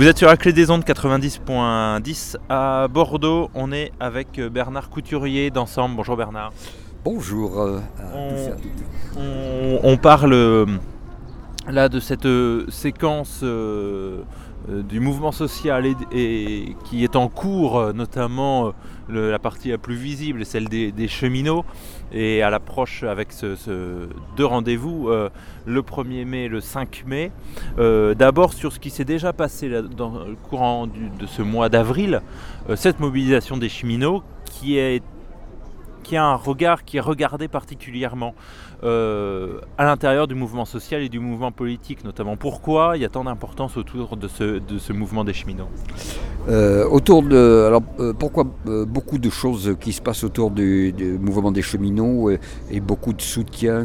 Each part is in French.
Vous êtes sur la clé des ondes 90.10 à Bordeaux. On est avec euh, Bernard Couturier d'Ensemble. Bonjour Bernard. Bonjour euh, à On- tous et à toutes. On, on parle euh, là de cette séquence euh, du mouvement social et, et qui est en cours, notamment la partie la plus visible, celle des, cheminots, et à l'approche avec ce, deux rendez-vous, euh, le 1er mai et le 5 mai. Euh, D'abord sur ce qui s'est déjà passé dans le courant de ce mois d'avril, euh, cette mobilisation des cheminots qui est qui a un regard qui est regardé particulièrement euh, à l'intérieur du mouvement social et du mouvement politique notamment. Pourquoi il y a tant d'importance autour de ce, de ce mouvement des cheminots? Euh, autour de, alors euh, pourquoi beaucoup de choses qui se passent autour du, mouvement des cheminots et beaucoup de soutien,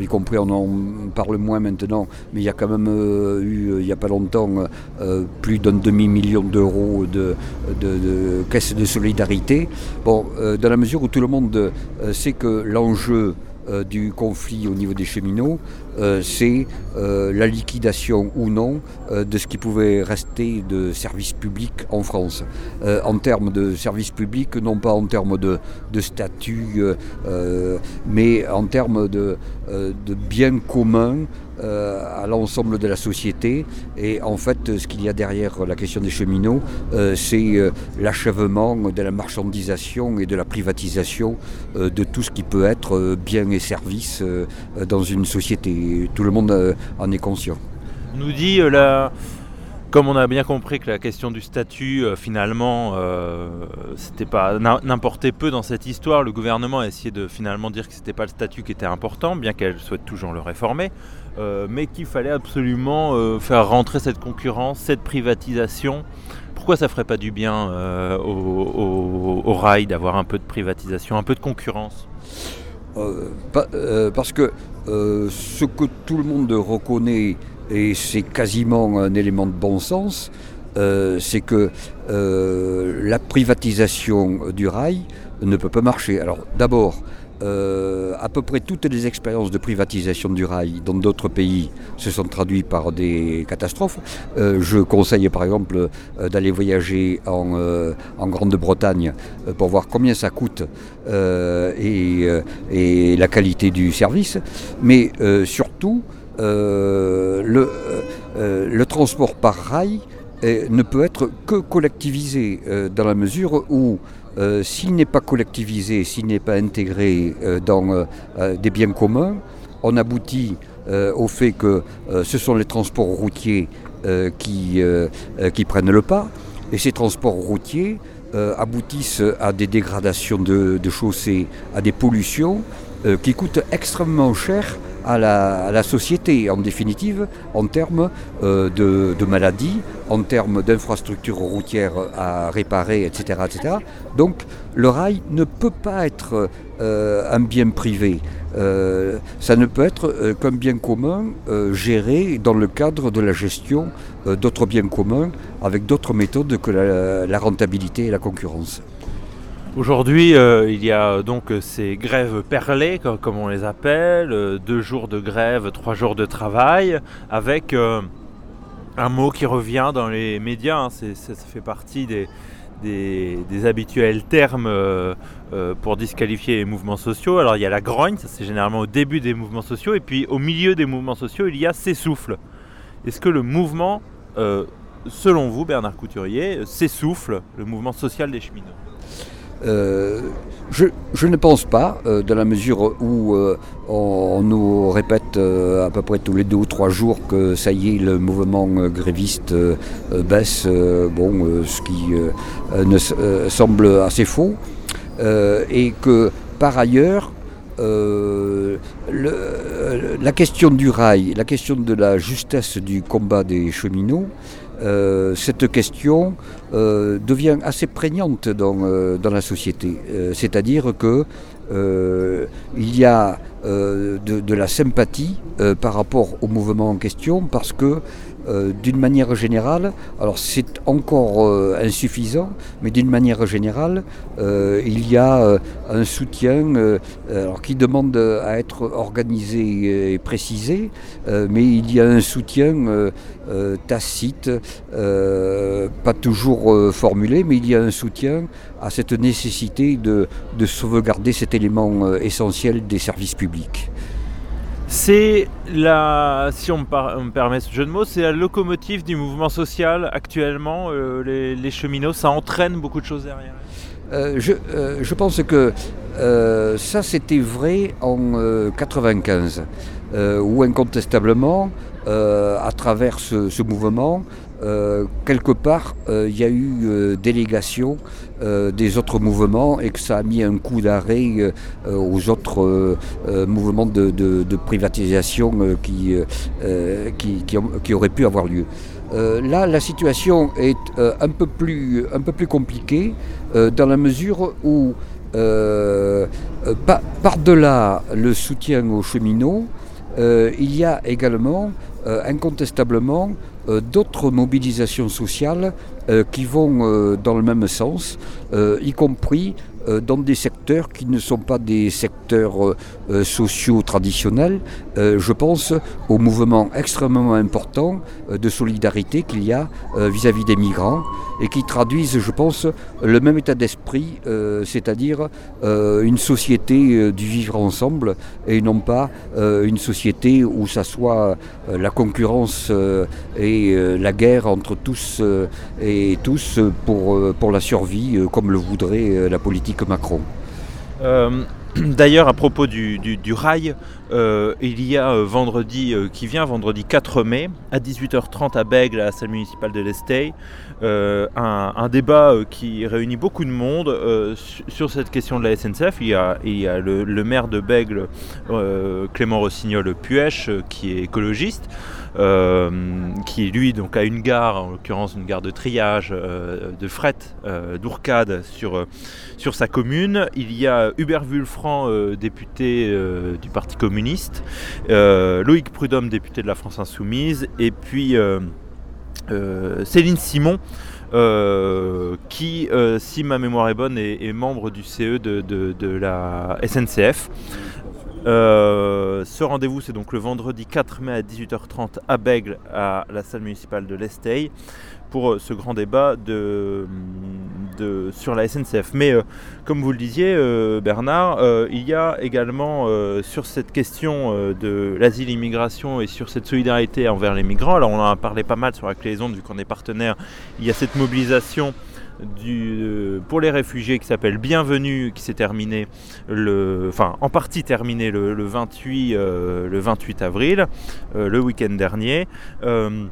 y compris on en parle moins maintenant, mais il y a quand même eu il n'y a pas longtemps plus d'un demi million d'euros de, de, de de solidarité. Bon, dans la mesure où tout le monde euh, sait que l'enjeu euh, du conflit au niveau des cheminots, euh, c'est la liquidation ou non de ce qui pouvait rester de services publics en France. En termes de services publics, non pas en termes de, statut, mais en termes de, de biens communs euh, à l'ensemble de la société. Et en fait, ce qu'il y a derrière la question des cheminots, euh, c'est euh, l'achèvement de la marchandisation et de la privatisation euh, de tout ce qui peut être euh, biens et services euh, euh, dans une société. Tout le monde euh, en est conscient. On nous dit euh, là, comme on a bien compris que la question du statut euh, finalement euh, n'importait peu dans cette histoire, le gouvernement a essayé de finalement dire que c'était pas le statut qui était important, bien qu'elle souhaite toujours le réformer, euh, mais qu'il fallait absolument faire rentrer cette concurrence, cette privatisation. Pourquoi ça ferait pas du bien au, rail d'avoir un peu de privatisation, un peu de concurrence? Pa- parce que ce que tout le monde reconnaît, et c'est quasiment un élément de bon sens, euh, c'est que euh, la privatisation du rail ne peut pas marcher. Alors d'abord, euh, à peu près toutes les expériences de privatisation du rail dans d'autres pays se sont traduites par des catastrophes. Je conseille par exemple d'aller voyager en, Grande-Bretagne pour voir combien ça coûte et, la qualité du service. Mais surtout, le, euh, le transport par rail euh, ne peut être que collectivisé euh, dans la mesure où euh, s'il n'est pas collectivisé, s'il n'est pas intégré euh, dans euh, euh, des biens communs, on aboutit euh, au fait que euh, ce sont les transports routiers euh, qui, euh, euh, qui prennent le pas, et ces transports routiers euh, aboutissent à des dégradations de, de chaussées, à des pollutions euh, qui coûtent extrêmement cher à la, société, en définitive, en termes euh, de, maladies, en termes d'infrastructures routières à réparer, etc., etc. Donc le rail ne peut pas être euh, un bien privé. Ça ne peut être qu'un bien commun géré dans le cadre de la gestion d'autres biens communs avec d'autres méthodes que la rentabilité et la concurrence. Aujourd'hui, euh, il y a donc euh, ces grèves perlées, co- comme on les appelle, euh, deux jours de grève, trois jours de travail, avec euh, un mot qui revient dans les médias, hein, ça, fait partie des, des- habituels termes euh, euh, pour disqualifier les mouvements sociaux. Alors il y a la grogne, ça c'est généralement au début des mouvements sociaux, et puis au milieu des mouvements sociaux, il y a s'essouffle. Est-ce que le mouvement, euh, selon vous, Bernard Couturier, euh, s'essouffle, le mouvement social des cheminots? Euh, je, je ne pense pas, euh, dans la mesure où euh, on, nous répète euh, à peu près tous les deux ou trois jours que ça y est, le mouvement euh, gréviste euh, euh, baisse, euh, bon, euh, ce qui euh, euh, ne euh, semble assez faux, euh, et que par ailleurs, euh, euh, la question du rail, la question de la justesse du combat des cheminots, euh, cette question devient assez prégnante dans, dans la société. C'est-à-dire que il y a de, la sympathie par rapport au mouvement en question parce que euh, d'une manière générale, alors c'est encore euh, insuffisant, mais d'une manière générale, euh, il y a un soutien qui demande à être organisé et précisé, mais il y a un soutien tacite, pas toujours formulé, mais il y a un soutien à cette nécessité de sauvegarder cet élément essentiel des services publics. C'est la, si on me, permet ce jeu de mots, c'est la locomotive du mouvement social actuellement. Euh, les, cheminots, ça entraîne beaucoup de choses derrière. Euh, euh, je, pense que ça c'était vrai en 95, où incontestablement, à travers ce mouvement, euh, quelque part, euh, il y a eu euh, délégation des autres mouvements et que ça a mis un coup d'arrêt aux autres mouvements de, privatisation qui, qui, auraient pu avoir lieu. là, la situation est un, peu plus, un peu plus compliquée dans la mesure où, par-delà le soutien aux cheminots, il y a également incontestablement euh, d'autres mobilisations sociales euh, qui vont euh, dans le même sens, y compris euh, dans des secteurs qui ne sont pas des secteurs euh, euh, sociaux traditionnels. je pense au mouvement extrêmement important de solidarité qu'il y a vis-à-vis des migrants et qui traduisent, je pense, le même état d'esprit, c'est-à-dire une société du vivre ensemble et non pas une société où ça soit la concurrence et la guerre entre tous et tous pour la survie, comme le voudrait la politique Macron. Euh, d'ailleurs, à propos du, rail, euh, il y a euh, vendredi qui vient, vendredi 4 mai, à 18h30 à Bègle, à la salle municipale de l'Estey, un, débat qui réunit beaucoup de monde sur cette question de la SNCF. Il y a, le, maire de Bègle, Clément Rossignol-Puech, qui est écologiste. Euh, qui lui donc a une gare, en l'occurrence une gare de triage, euh, de fret, euh, d'Ourcade sur, sur sa commune. Il y a Hubert Wulfranc, député du Parti communiste, Loïc Prudhomme, député de la France Insoumise, et puis Céline Simon. qui, si ma mémoire est bonne, est, membre du CE de, de la SNCF. Euh, ce rendez-vous, c'est donc le vendredi 4 mai à 18h30 à Bègle, à la salle municipale de l'Estey, pour euh, ce grand débat sur la SNCF. Mais euh, comme vous le disiez, Bernard, il y a également sur cette question de l'asile-immigration et sur cette solidarité envers les migrants, alors on en a parlé pas mal sur la clé vu qu'on est partenaire, il y a cette mobilisation du, pour les réfugiés qui s'appelle Bienvenue, qui s'est terminé, le, en partie terminé le, 28, euh, le 28 avril, euh, le week-end dernier. Euh,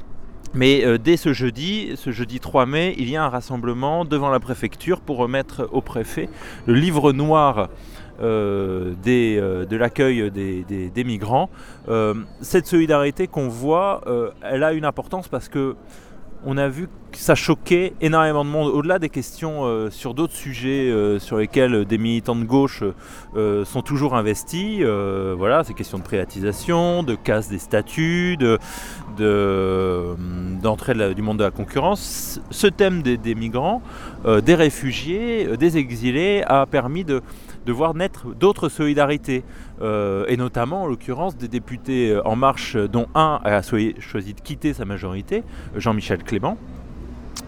mais dès ce jeudi, ce jeudi 3 mai, il y a un rassemblement devant la préfecture pour remettre au préfet le livre noir de l'accueil des, migrants. cette solidarité qu'on voit, elle a une importance parce que on a vu que ça choquait énormément de monde, au-delà des questions euh, sur d'autres sujets euh, sur lesquels des militants de gauche euh, sont toujours investis. voilà, ces questions de privatisation, de casse des statuts, d'entrée du monde de la concurrence. Ce thème des migrants, des réfugiés, des exilés a permis de de voir naître d'autres solidarités, euh, et notamment en l'occurrence des députés euh, En Marche, dont un a choisi de quitter sa majorité, Jean-Michel Clément.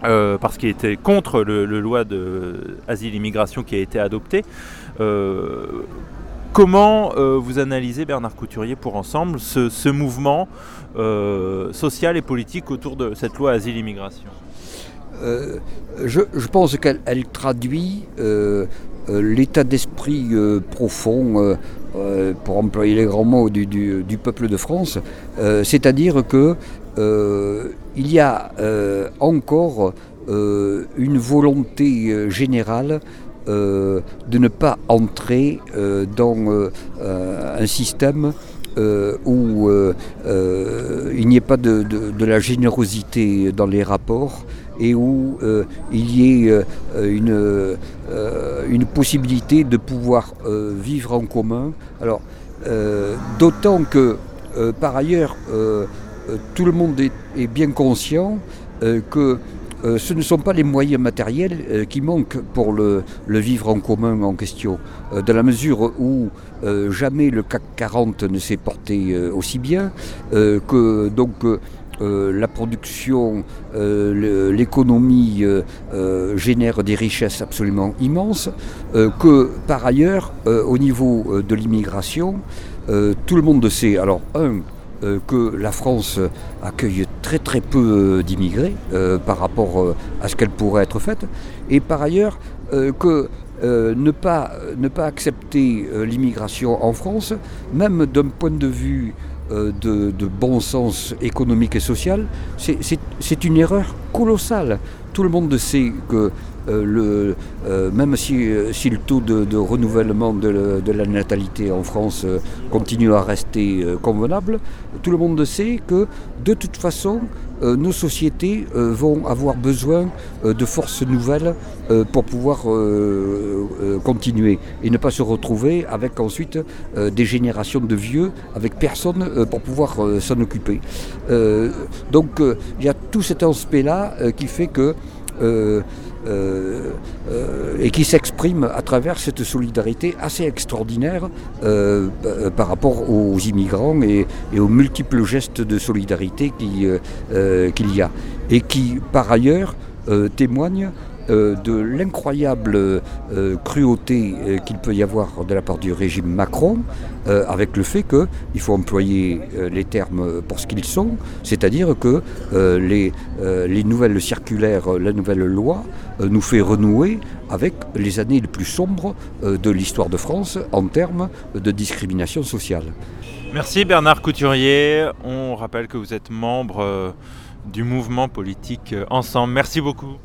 Euh, parce qu'il était contre le, loi de asile-immigration qui a été adoptée. comment vous analysez, Bernard Couturier, pour ensemble, ce, mouvement social et politique autour de cette loi asile-immigration je, je, pense qu'elle traduit euh, l'état d'esprit euh, profond, euh, pour employer les grands mots, du, peuple de France, c'est-à-dire que il y a encore une volonté générale de ne pas entrer dans un système où il n'y ait pas de, la générosité dans les rapports et où euh, il y ait euh, une, euh, une, possibilité de pouvoir vivre en commun. Alors, d'autant que, par ailleurs, tout le monde est, bien conscient que ce ne sont pas les moyens matériels qui manquent pour le, vivre en commun en question, dans la mesure où jamais le CAC 40 ne s'est porté aussi bien, que donc la production, l'économie génère des richesses absolument immenses, que par ailleurs, au niveau de l'immigration, tout le monde sait, alors un, que la France accueille très très peu d'immigrés par rapport à ce qu'elle pourrait être faite, et par ailleurs que ne, pas, ne pas accepter l'immigration en France, même d'un point de vue de, bon sens économique et social, c'est une erreur colossale. Tout le monde sait que euh, le, euh, même si, si, le taux de, renouvellement de, la natalité en France euh, continue à rester convenable, tout le monde sait que de toute façon, nos sociétés vont avoir besoin de forces nouvelles pour pouvoir continuer et ne pas se retrouver avec ensuite des générations de vieux avec personne pour pouvoir s'en occuper. donc il y a tout cet aspect-là qui fait que euh, euh, et qui s'exprime à travers cette solidarité assez extraordinaire euh, par rapport aux immigrants et, aux multiples gestes de solidarité qu'il y a et qui par ailleurs témoignent euh, de l'incroyable euh, cruauté euh, qu'il peut y avoir de la part du régime Macron, avec le fait qu'il faut employer les termes pour ce qu'ils sont, c'est-à-dire que les, les, nouvelles circulaires, la nouvelle loi nous fait renouer avec les années les plus sombres de l'histoire de France en termes de discrimination sociale. Merci Bernard Couturier. On rappelle que vous êtes membre du mouvement politique Ensemble. Merci beaucoup.